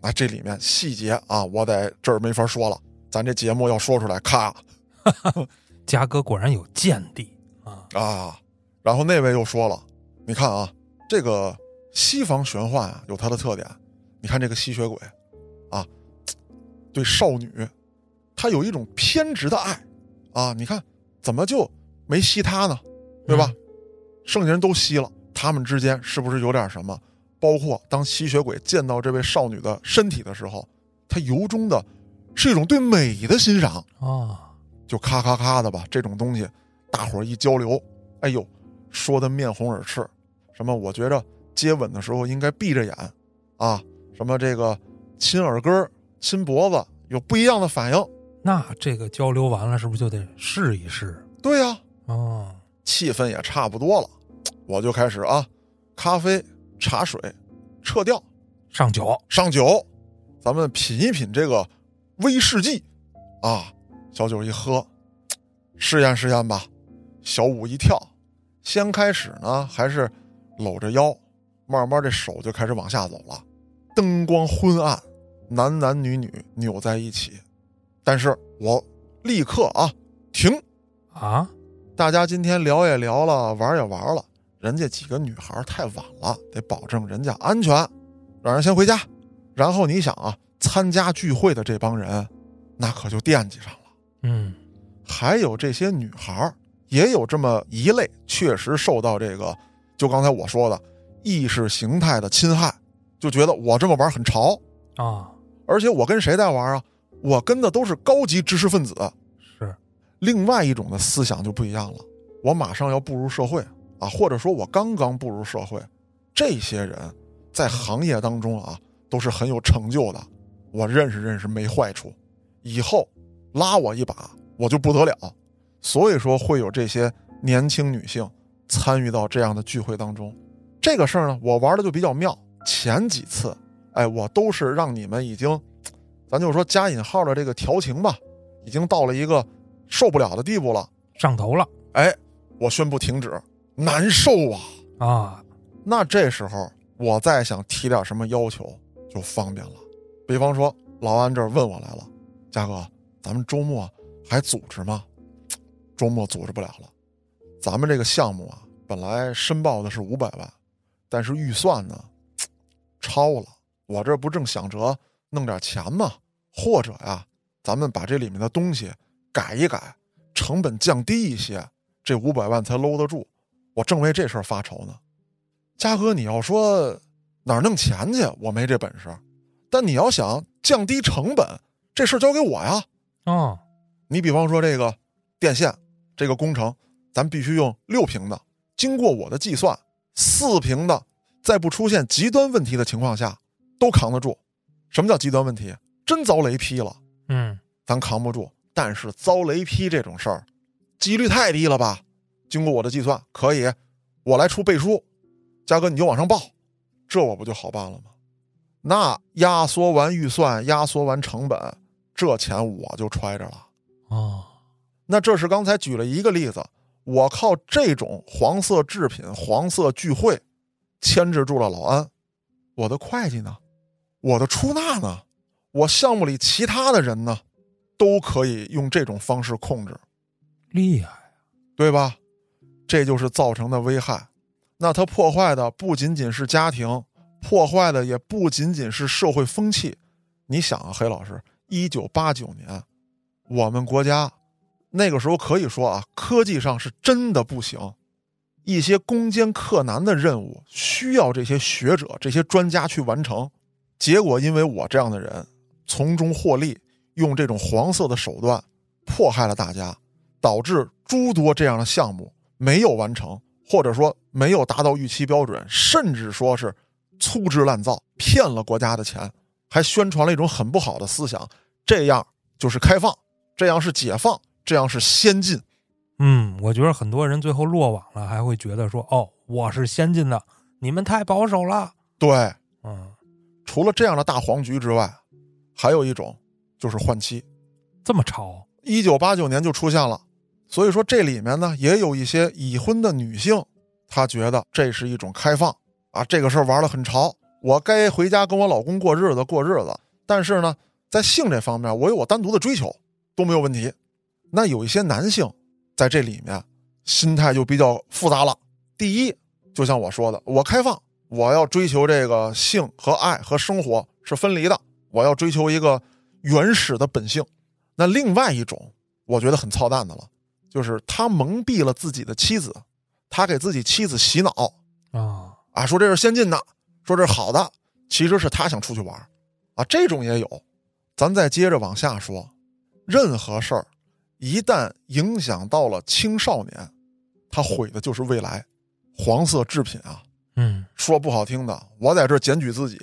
那这里面细节啊，我在这儿没法说了，咱这节目要说出来，咔。*laughs* 嘉哥果然有见地啊啊！然后那位又说了，你看啊，这个西方玄幻啊有它的特点，你看这个吸血鬼，啊，对少女。他有一种偏执的爱，啊，你看怎么就没吸他呢？对吧？剩下人都吸了，他们之间是不是有点什么？包括当吸血鬼见到这位少女的身体的时候，他由衷的是一种对美的欣赏，啊，就咔咔咔的吧，这种东西，大伙儿一交流，哎呦，说的面红耳赤，什么我觉着接吻的时候应该闭着眼，啊，什么这个亲耳根、亲脖子有不一样的反应，那这个交流完了，是不是就得试一试？对呀、哦，气氛也差不多了，我就开始啊，咖啡、茶水，撤掉，上酒，上酒，咱们品一品这个威士忌，啊，小酒一喝，试验试验吧。小舞一跳，先开始呢还是搂着腰，慢慢这手就开始往下走了。灯光昏暗，男男女女扭在一起，但是我立刻啊停，啊，大家今天聊也聊了，玩也玩了，人家几个女孩太晚了，得保证人家安全，让人先回家。然后你想啊，参加聚会的这帮人，那可就惦记上了。嗯，还有这些女孩，也有这么一类，确实受到这个，就刚才我说的意识形态的侵害，就觉得我这么玩很潮，啊，而且我跟谁在玩啊？我跟的都是高级知识分子，是，另外一种的思想就不一样了。我马上要步入社会啊，或者说我刚刚步入社会，这些人在行业当中啊都是很有成就的。我认识认识没坏处，以后拉我一把我就不得了。所以说会有这些年轻女性参与到这样的聚会当中。这个事儿呢，我玩的就比较妙。前几次，哎，我都是让你们已经，咱就说加引号的这个调情吧，已经到了一个受不了的地步了。上头了哎，我宣布停止，难受啊！啊，那这时候我再想提点什么要求就方便了，比方说老安这儿问我来了，嘉哥，咱们周末还组织吗？周末组织不了了，咱们这个项目啊，本来申报的是五百万，但是预算呢 *tsk* 超了，我这不正想着弄点钱吗？或者呀，咱们把这里面的东西改一改，成本降低一些，这五百万才搂得住。我正为这事儿发愁呢。嘉哥，你要说哪儿弄钱去，我没这本事。但你要想降低成本，这事儿交给我呀。哦，你比方说这个电线这个工程，咱必须用六平的，经过我的计算，四平的，在不出现极端问题的情况下，都扛得住。什么叫极端问题？真遭雷劈了，嗯，咱扛不住。但是遭雷劈这种事儿，几率太低了吧？经过我的计算，可以，我来出背书，嘉哥你就往上报，这我不就好办了吗？那压缩完预算，压缩完成本，这钱我就揣着了。哦，那这是刚才举了一个例子，我靠这种黄色制品、黄色聚会牵制住了老安。我的会计呢？我的出纳呢？我项目里其他的人呢？都可以用这种方式控制，厉害，对吧？这就是造成的危害。那它破坏的不仅仅是家庭，破坏的也不仅仅是社会风气。你想啊，黑老师，一九八九年，我们国家那个时候可以说啊，科技上是真的不行，一些攻坚克难的任务需要这些学者、这些专家去完成。结果因为我这样的人从中获利，用这种黄色的手段迫害了大家，导致诸多这样的项目没有完成，或者说没有达到预期标准，甚至说是粗制滥造，骗了国家的钱，还宣传了一种很不好的思想。这样就是开放，这样是解放，这样是先进。嗯，我觉得很多人最后落网了，还会觉得说，哦，我是先进的，你们太保守了。对，嗯，除了这样的大黄局之外，还有一种就是换妻。这么潮，一九八九年就出现了，所以说这里面呢也有一些已婚的女性，她觉得这是一种开放啊，这个事儿玩的很潮，我该回家跟我老公过日子过日子，但是呢，在性这方面我有我单独的追求都没有问题。那有一些男性在这里面心态就比较复杂了。第一，就像我说的，我开放，我要追求这个性和爱和生活是分离的，我要追求一个原始的本性。那另外一种，我觉得很操蛋的了，就是他蒙蔽了自己的妻子，他给自己妻子洗脑啊，啊，说这是先进的，说这是好的，其实是他想出去玩啊，这种也有。咱再接着往下说，任何事儿一旦影响到了青少年，他毁的就是未来。黄色制品啊，嗯，说不好听的，我在这检举自己，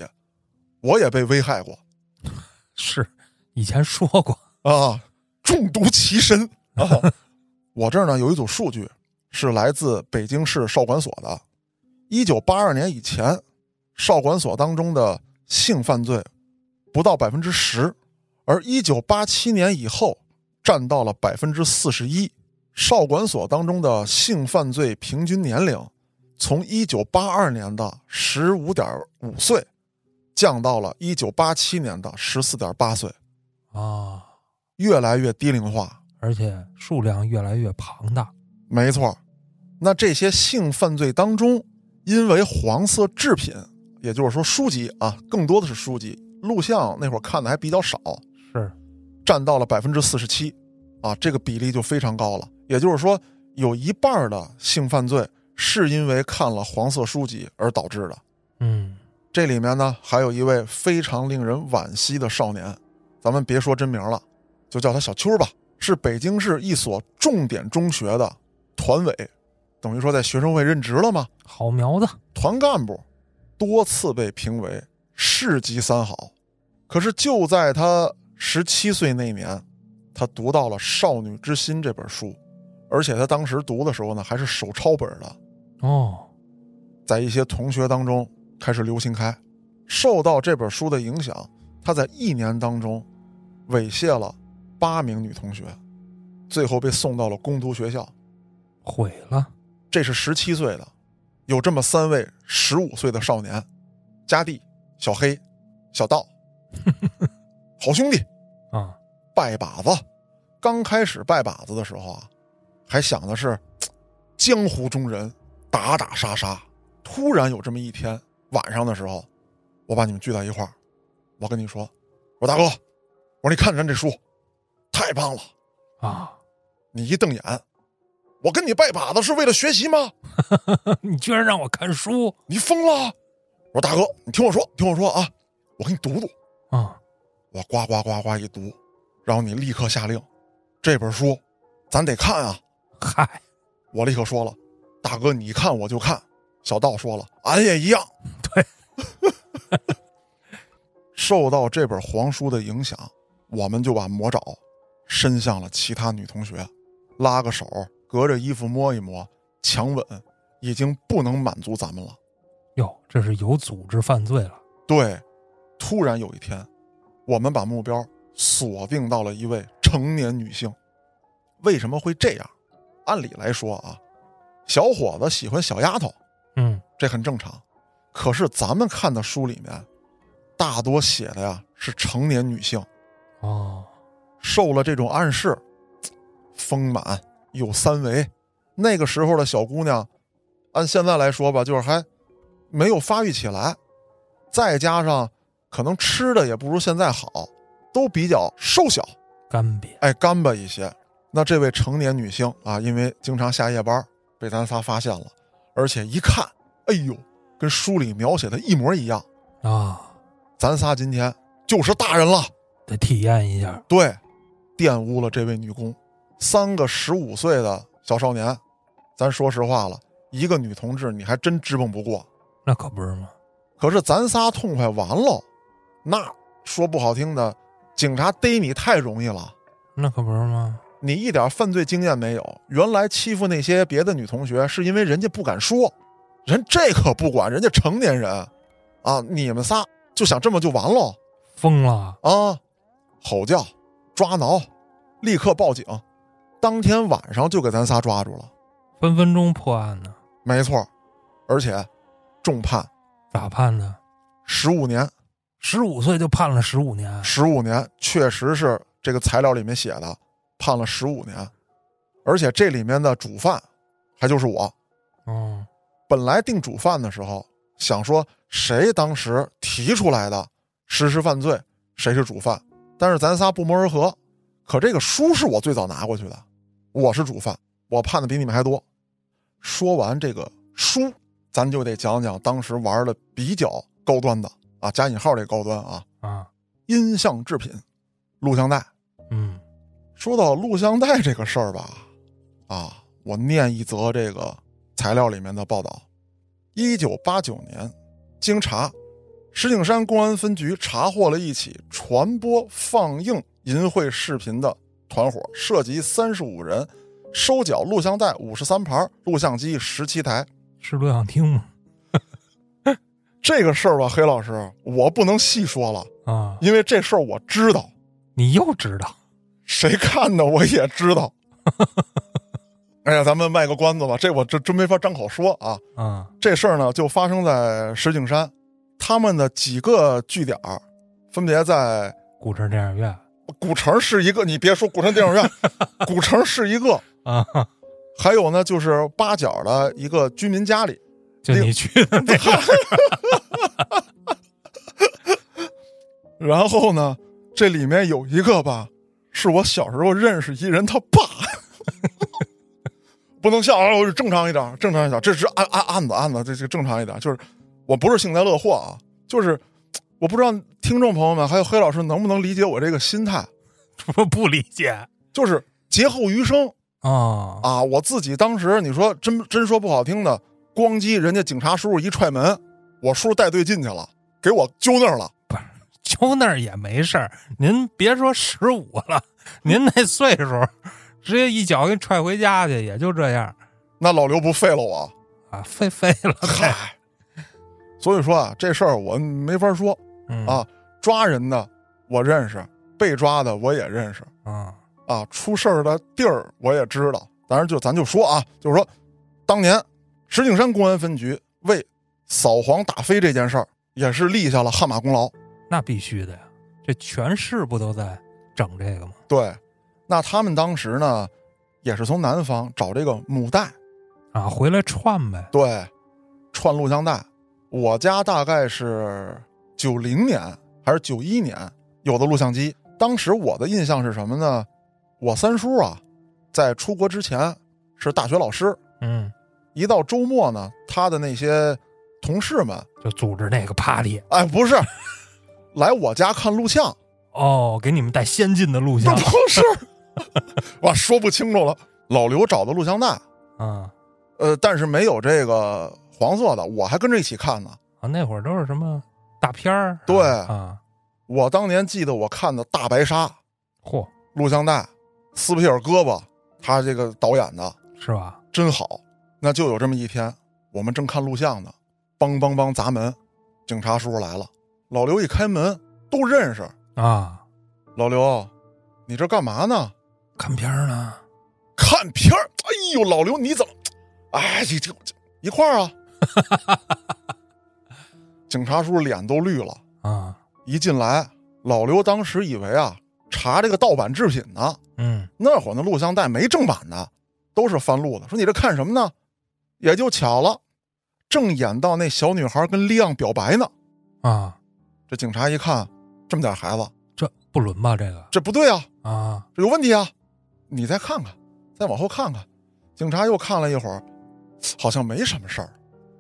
我也被危害过是以前说过，*laughs* 啊，中毒其身啊。我这儿呢有一组数据，是来自北京市少管所的。一九八二年以前，少管所当中的性犯罪不到百分之十，而一九八七年以后占到了百分之四十一。少管所当中的性犯罪平均年龄，从一九八二年的十五点五岁，降到了一九八七年的十四点八岁，啊，越来越低龄化。而且数量越来越庞大。没错，那这些性犯罪当中，因为黄色制品，也就是说书籍啊，更多的是书籍，录像那会儿看的还比较少，是，占到了百分之四十七，啊，这个比例就非常高了。也就是说，有一半的性犯罪是因为看了黄色书籍而导致的。嗯，这里面呢，还有一位非常令人惋惜的少年，咱们别说真名了，就叫他小秋吧，是北京市一所重点中学的团委，等于说在学生会任职了嘛，好苗子。团干部，多次被评为市级三好。可是就在他十七岁那年，他读到了《少女之心》这本书，而且他当时读的时候呢，还是手抄本的，哦，在一些同学当中开始流行开。受到这本书的影响，他在一年当中猥亵了八名女同学，最后被送到了攻读学校。毁了。这是十七岁的，有这么三位十五岁的少年，佳弟、小黑、小道，*laughs* 好兄弟，啊，拜把子。刚开始拜把子的时候啊，还想的是江湖中人，打打杀杀。突然有这么一天晚上的时候，我把你们聚在一块儿，我跟你说，我说大哥，我说你看咱这书，太棒了。啊，你一瞪眼，我跟你拜把子是为了学习吗？*laughs* 你居然让我看书你疯了！我说大哥，你听我说，听我说啊，我给你读读。啊？我呱呱呱呱一读，然后你立刻下令，这本书咱得看啊！嗨，我立刻说了，大哥你看我就看。小道说了，俺也一样。对，*laughs* 受到这本黄书的影响，我们就把魔爪伸向了其他女同学，拉个手，隔着衣服摸一摸，强吻，已经不能满足咱们了。哟，这是有组织犯罪了。对，突然有一天，我们把目标锁定到了一位成年女性。为什么会这样？按理来说啊，小伙子喜欢小丫头，嗯，这很正常。可是咱们看的书里面，大多写的呀是成年女性，哦，受了这种暗示，丰满有三围。那个时候的小姑娘，按现在来说吧，就是还没有发育起来，再加上可能吃的也不如现在好，都比较瘦小，干瘪。哎，干巴一些。那这位成年女性啊，因为经常下夜班，被咱仨发现了，而且一看，哎呦，跟书里描写的一模一样。啊，咱仨今天就是大人了。得体验一下。对，玷污了这位女工，三个十五岁的小少年，咱说实话了，一个女同志你还真支棱不过。那可不是吗？可是咱仨痛快完了，那说不好听的，警察逮你太容易了，那可不是吗？你一点犯罪经验没有。原来欺负那些别的女同学是因为人家不敢说，人这可不管，人家成年人，啊，你们仨就想这么就完了疯了。啊？吼叫、抓挠，立刻报警，当天晚上就给咱仨抓住了。分分钟破案呢。没错，而且重判咋判的？十五年，十五岁就判了十五年。十五年确实是这个材料里面写的，判了十五年，而且这里面的主犯还就是我。哦，本来定主犯的时候，想说谁当时提出来的实施犯罪，谁是主犯。但是咱仨不谋而合，可这个书是我最早拿过去的，我是主犯，我判的比你们还多。说完这个书，咱就得讲讲当时玩的比较高端的啊，加引号这高端啊，啊，音像制品，录像带。嗯，说到录像带这个事儿吧，啊，我念一则这个材料里面的报道：一九八九年，经查，石景山公安分局查获了一起传播放映淫秽视频的团伙，涉及三十五人，收缴录像带五十三盘，录像机十七台。是录像厅吗？*laughs* 这个事儿吧，黑老师，我不能细说了，啊，因为这事儿我知道，你又知道谁看的我也知道。*laughs* 哎呀，咱们卖个关子吧，这我真真没法张口说啊。啊？这事儿呢，就发生在石景山，他们的几个据点儿，分别在古城电影院古城是一个，你别说古城电影院，*laughs* 古城是一个，啊，还有呢，就是八角的一个居民家里。就你去的那个 *laughs* 然后呢，这里面有一个吧，是我小时候认识一人他爸，不能笑啊，我正常一点，正常一点，这是案案案子案子，这这正常一点，就是我不是幸灾乐祸啊，就是我不知道听众朋友们还有黑老师能不能理解我这个心态，我不理解。就是劫后余生。啊。啊，我自己当时你说真真说不好听的，咣叽，人家警察叔叔一踹门，我叔叔带队进去了，给我揪那儿了。揪那儿也没事儿，您别说十五了，您那岁数，直接一脚给你踹回家去，也就这样那老刘不废了我？啊，废废了，嗨，所以说啊，这事儿我没法说嗯啊。抓人的我认识，被抓的我也认识啊啊。出事儿的地儿我也知道。当然就咱就说啊，就是说，当年石景山公安分局为扫黄打非这件事儿，也是立下了汗马功劳。那必须的呀，这全市不都在整这个吗？对，那他们当时呢，也是从南方找这个母带，啊，回来串呗，对，串录像带。我家大概是九零年还是九一年有的录像机。当时我的印象是什么呢？我三叔啊，在出国之前是大学老师，嗯，一到周末呢，他的那些同事们，就组织那个 party 哎，不是，来我家看录像，哦，给你们带先进的录像不是，*laughs* *laughs* 哇，说不清楚了。老刘找的录像带，啊呃，但是没有这个黄色的，我还跟着一起看呢。啊，那会儿都是什么大片儿？对啊，我当年记得我看的《大白鲨》嚯，录像带，斯皮尔胳膊，他这个导演的是吧？真好。那就有这么一天，我们正看录像呢，梆梆梆砸门，警察叔叔来了。老刘一开门都认识，啊，老刘，你这干嘛呢？看片儿呢？看片儿。哎呦，老刘你怎么？哎，这这这一块儿啊！警察叔叔脸都绿了。啊，一进来，老刘当时以为啊，查这个盗版制品呢。嗯，那会儿那录像带没正版的，都是翻录的。说你这看什么呢？也就巧了，正演到那小女孩跟利昂表白呢。啊，这警察一看，这么点孩子，这不伦吧？这个这不对啊，啊，这有问题啊！你再看看，再往后看看。警察又看了一会儿，好像没什么事儿，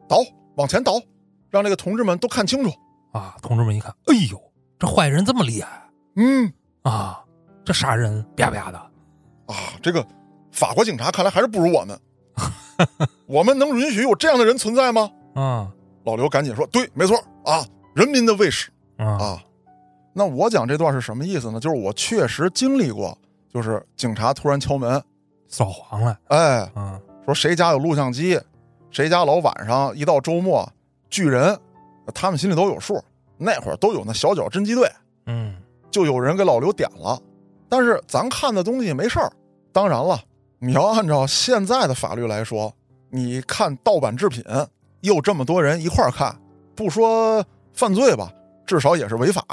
倒往前倒，让这个同志们都看清楚。啊，同志们一看，哎呦，这坏人这么厉害嗯啊！这杀人啪啪的，啊，这个法国警察看来还是不如我们。我们能允许有这样的人存在吗？*laughs* 啊老刘赶紧说：“对，没错啊，人民的卫士啊啊。”那我讲这段是什么意思呢？就是我确实经历过，就是警察突然敲门，扫黄了，哎，嗯说谁家有录像机，谁家老晚上一到周末聚人，他们心里都有数。那会儿都有那小脚侦缉队，嗯就有人给老刘点了。但是咱看的东西没事儿。当然了，你要按照现在的法律来说，你看盗版制品，又这么多人一块儿看，不说犯罪吧，至少也是违法。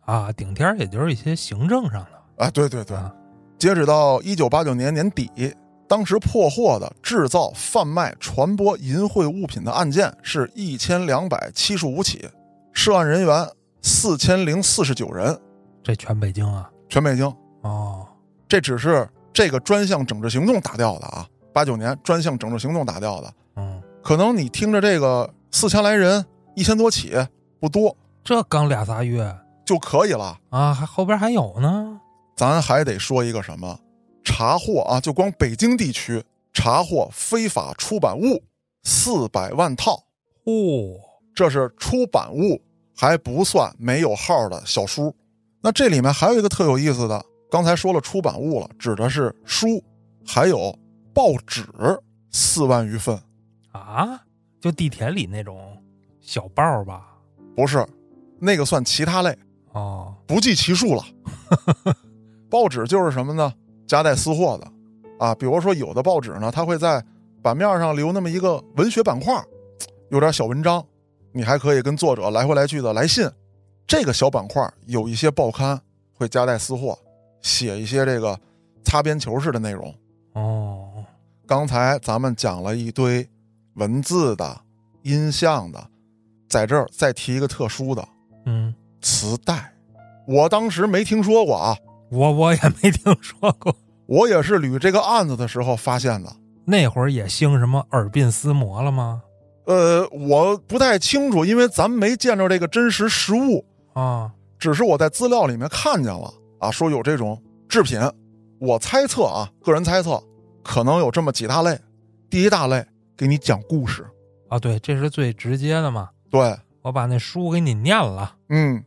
啊，顶天儿也就是一些行政上的啊，对对对啊，截止到一九八九年年底，当时破获的制造、贩卖、传播淫秽物品的案件是一千两百七十五起，涉案人员四千零四十九人，这全北京啊，全北京。哦，这只是这个专项整治行动打掉的啊，八九年专项整治行动打掉的。嗯可能你听着这个四千来人，一千多起，不多这刚俩仨月就可以了。啊，还后边还有呢。咱还得说一个什么查获啊，就光北京地区查获非法出版物四百万套，哦，这是出版物，还不算没有号的小书。那这里面还有一个特有意思的，刚才说了出版物了，指的是书，还有报纸四万余份，啊，就地铁里那种小报吧。不是，那个算其他类，哦，不计其数了。*laughs* 报纸就是什么呢？夹带私货的啊，比如说有的报纸呢，它会在版面上留那么一个文学板块，有点小文章，你还可以跟作者来回来去的来信。这个小板块有一些报刊会夹带私货，写一些这个擦边球式的内容。哦，刚才咱们讲了一堆文字的、音像的，在这儿再提一个特殊的嗯，磁带，我当时没听说过啊。我我也没听说过。我也是捋这个案子的时候发现的。那会儿也兴什么耳鬓厮磨了吗？呃，我不太清楚，因为咱没见着这个真实实物，啊，只是我在资料里面看见了啊，说有这种制品。我猜测啊，个人猜测，可能有这么几大类。第一大类，给你讲故事。啊，对，这是最直接的嘛。对，我把那书给你念了。嗯，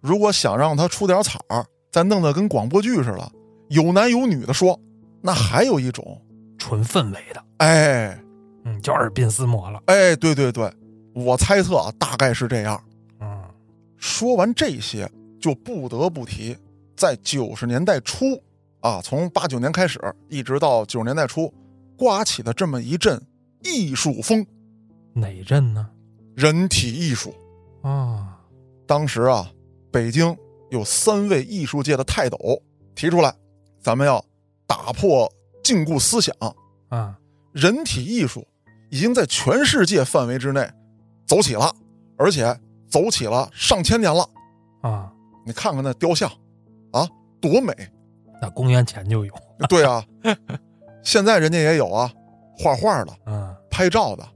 如果想让它出点彩儿，再弄得跟广播剧似的，有男有女的说，那还有一种，纯氛围的，哎嗯，叫耳鬓厮磨了。哎，对对对，我猜测啊，大概是这样。嗯，说完这些，就不得不提，在九十年代初啊，从八九年开始，一直到九十年代初，刮起的这么一阵艺术风，哪阵呢？人体艺术。啊，当时啊，北京有三位艺术界的泰斗提出来，咱们要打破禁锢思想，啊，人体艺术已经在全世界范围之内走起了，而且走起了上千年了。啊，你看看那雕像，啊，多美！那公元前就有。对啊，现在人家也有啊，画画的、嗯拍照的，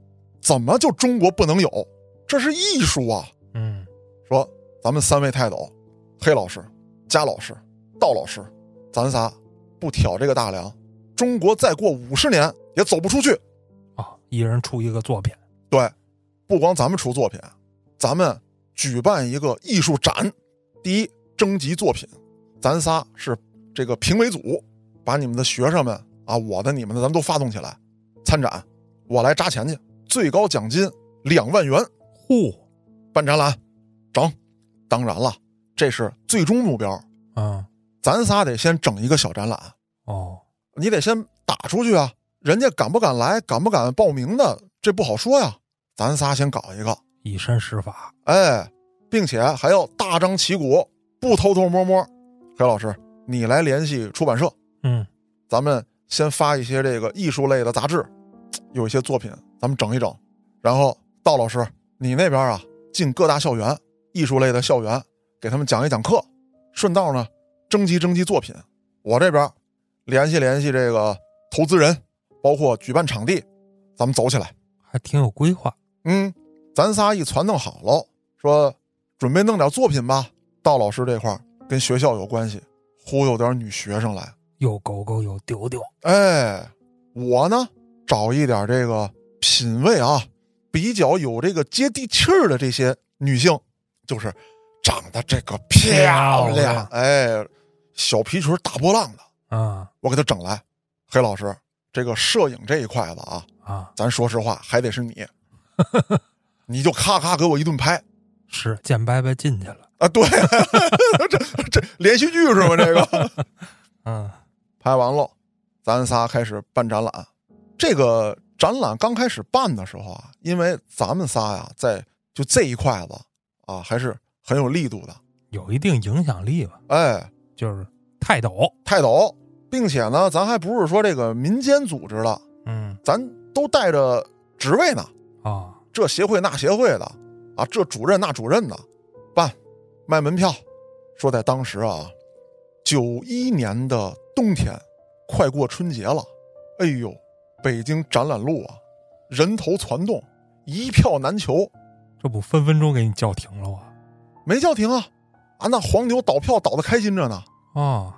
怎么就中国不能有？这是艺术啊！嗯，说咱们三位泰斗，黑老师、佳老师、道老师，咱仨不挑这个大梁，中国再过五十年也走不出去。啊，一人出一个作品。对，不光咱们出作品，咱们举办一个艺术展，第一征集作品，咱仨是这个评委组，把你们的学生们啊，我的、你们的，咱们都发动起来参展，我来扎钱去，最高奖金两万元，嚯，办展览，整。当然了，这是最终目标，嗯，咱仨得先整一个小展览，哦，你得先打出去啊，人家敢不敢来，敢不敢报名的，这不好说呀。咱仨先搞一个，以身试法。哎，并且还要大张旗鼓，不偷偷摸摸。黑老师，你来联系出版社，嗯，咱们先发一些这个艺术类的杂志，有一些作品咱们整一整。然后道老师，你那边啊，进各大校园，艺术类的校园，给他们讲一讲课，顺道呢征集征集作品。我这边联系联系这个投资人，包括举办场地，咱们走起来。还挺有规划。嗯，咱仨一传弄好喽，说准备弄点作品吧。道老师这块跟学校有关系，忽悠点女学生来。有狗狗，有丢丢。哎，我呢找一点这个品味啊比较有这个接地气儿的这些女性，就是长得这个漂漂亮亮，哎，小皮裙大波浪的，啊我给他整来。黑老师，这个摄影这一块子啊，啊，咱说实话还得是你，*laughs* 你就咔咔给我一顿拍。是见伯伯进去了。啊，对，*laughs* 这这连续剧是吗？这个 *laughs* 嗯拍完了，咱仨开始办展览。这个展览刚开始办的时候啊，因为咱们仨呀，在就这一块子啊，还是很有力度的。有一定影响力吧，哎，就是泰斗。泰斗，并且呢，咱还不是说这个民间组织的，嗯咱都带着职位呢，啊，这协会那协会的，啊，这主任那主任的，办卖门票。说在当时啊，九一年的冬天，快过春节了，哎呦，北京展览路啊，人头攒动，一票难求。这不分分钟给你叫停了吗？没叫停啊！啊，那黄牛倒票倒的开心着呢。啊，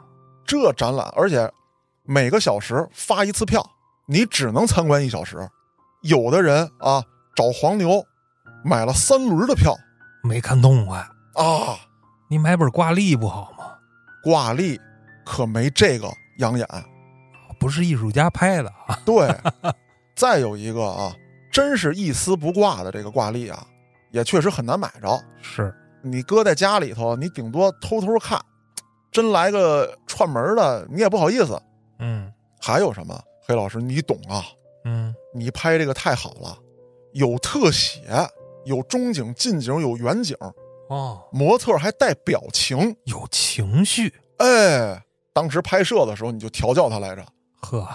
这展览，而且每个小时发一次票，你只能参观一小时。有的人啊，找黄牛买了三轮的票没看动快，啊，你买本挂历不好吗？挂历可没这个养眼。不是艺术家拍的啊。对，*laughs* 再有一个啊，真是一丝不挂的这个挂历啊，也确实很难买着。是，你搁在家里头，你顶多偷偷看，真来个串门的，你也不好意思。嗯还有什么？黑老师，你懂啊？嗯，你拍这个太好了，有特写，有中景、近景，有远景，哦，模特还带表情。有情绪，哎，当时拍摄的时候你就调教他来着，呵，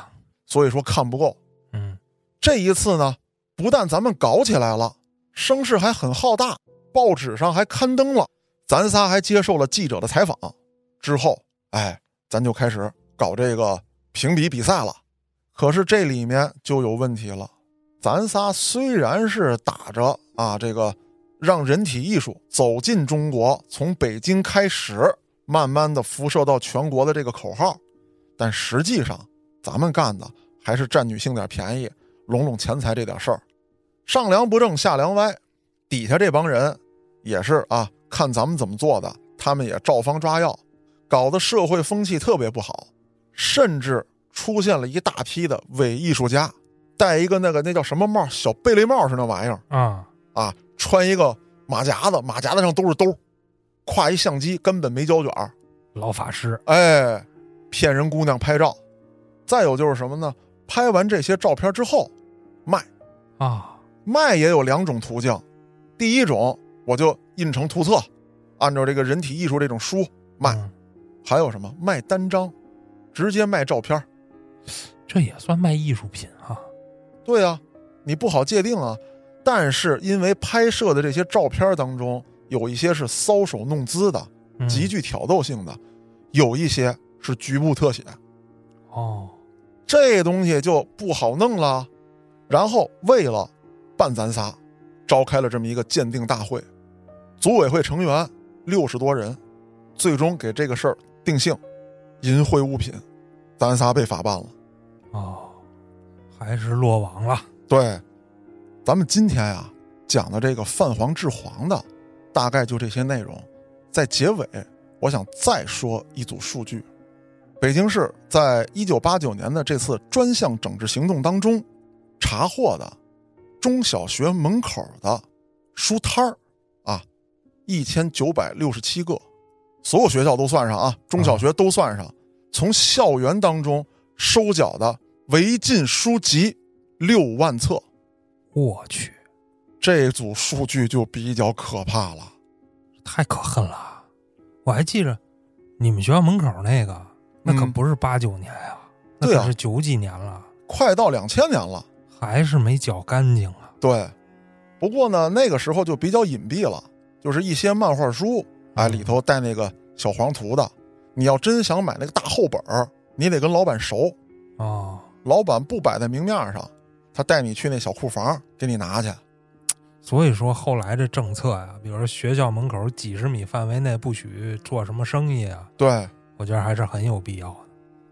所以说看不够。嗯这一次呢，不但咱们搞起来了，声势还很浩大，报纸上还刊登了，咱仨还接受了记者的采访。之后，哎，咱就开始搞这个评比比赛了。可是这里面就有问题了，咱仨虽然是打着啊这个让人体艺术走进中国，从北京开始，慢慢的辐射到全国的这个口号，但实际上咱们干的还是占女性点便宜，拢拢钱财这点事儿。上梁不正下梁歪，底下这帮人也是啊，看咱们怎么做的，他们也照方抓药，搞得社会风气特别不好，甚至出现了一大批的伪艺术家，戴一个那个那叫什么帽，小贝雷帽是那玩意儿啊，啊，穿一个马甲子，马甲子上都是兜，挎一相机，根本没胶卷儿老法师，哎，骗人姑娘拍照。再有就是什么呢？拍完这些照片之后卖，啊，卖也有两种途径。第一种，我就印成图册，按照这个人体艺术这种书卖；嗯还有什么卖单张，直接卖照片。这也算卖艺术品啊。对啊，你不好界定啊。但是因为拍摄的这些照片当中有一些是搔首弄姿的，嗯极具挑逗性的，有一些是局部特写。哦，这东西就不好弄了。然后为了办咱仨，召开了这么一个鉴定大会，组委会成员六十多人，最终给这个事儿定性，淫秽物品，咱仨被法办了。哦，还是落网了。对，咱们今天呀讲的这个泛黄治黄的，大概就这些内容。在结尾，我想再说一组数据：北京市在一九八九年的这次专项整治行动当中，查获的中小学门口的书摊一千九百六十七个，所有学校都算上啊，中小学都算上，从校园当中收缴的违禁书籍六万册，我去，这组数据就比较可怕了。太可恨了！我还记着你们学校门口那个，那可嗯。不是八九年呀、那可是九几年了，快到两千年了，还是没搅干净啊。对。不过呢，那个时候就比较隐蔽了，就是一些漫画书，啊，里头带那个小黄图的。你要真想买那个大厚本儿，你得跟老板熟，啊，老板不摆在明面上，他带你去那小库房给你拿去。所以说后来这政策呀，比如说学校门口几十米范围内不许做什么生意啊，对，我觉得还是很有必要的。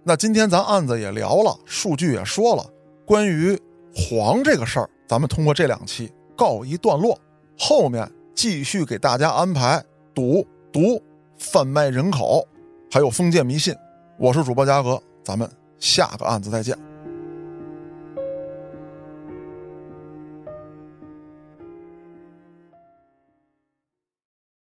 那今天咱案子也聊了，数据也说了，关于黄这个事儿，咱们通过这两期告一段落，后面继续给大家安排赌、毒、贩卖人口，还有封建迷信。我是主播嘉哥，咱们下个案子再见。